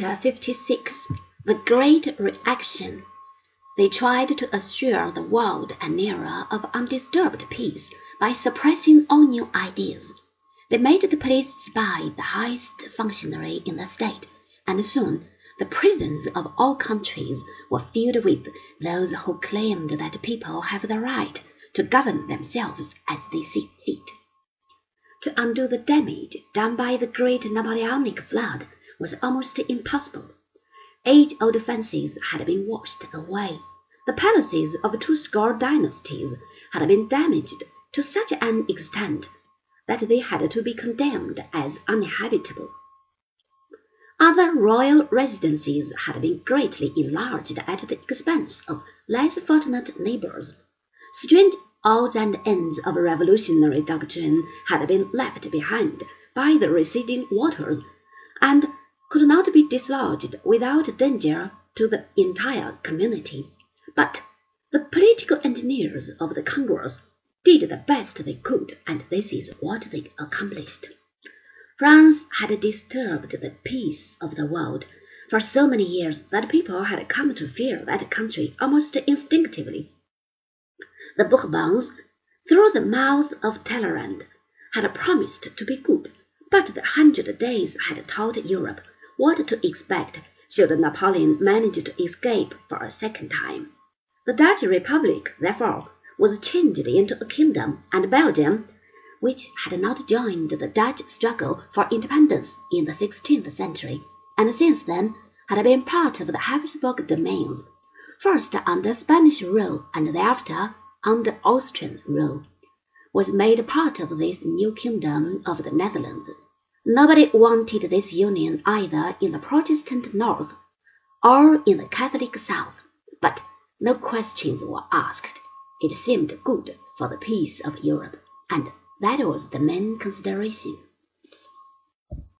Chapter 56 The Great Reaction They tried to assure the world an era of undisturbed peace by suppressing all new ideas. They made the police spy the highest functionary in the state, and soon the prisons of all countries were filled with those who claimed that people have the right to govern themselves as they see fit. To undo the damage done by the great Napoleonic flood was almost impossible. Eight old fancies had been washed away. The palaces of two score dynasties had been damaged to such an extent that they had to be condemned as uninhabitable. Other royal residences had been greatly enlarged at the expense of less fortunate neighbors. Strange odds and ends of revolutionary doctrine had been left behind by the receding waters, and could not be dislodged without danger to the entire community. But the political engineers of the Congress did the best they could, and this is what they accomplished. France had disturbed the peace of the world for so many years that people had come to fear that country almost instinctively. The Bourbons, through the mouth of Talleyrand, had promised to be good, but the Hundred Days had taught Europe what to expect should Napoleon manage to escape for a second time. The Dutch Republic, therefore, was changed into a kingdom, and Belgium, which had not joined the Dutch struggle for independence in the sixteenth century, and since then had been part of the Habsburg domains, first under Spanish rule and thereafter under Austrian rule, was made part of this new kingdom of the Netherlands. Nobody wanted this union either in the Protestant North or in the Catholic South, but no questions were asked. It seemed good for the peace of Europe, and that was the main consideration.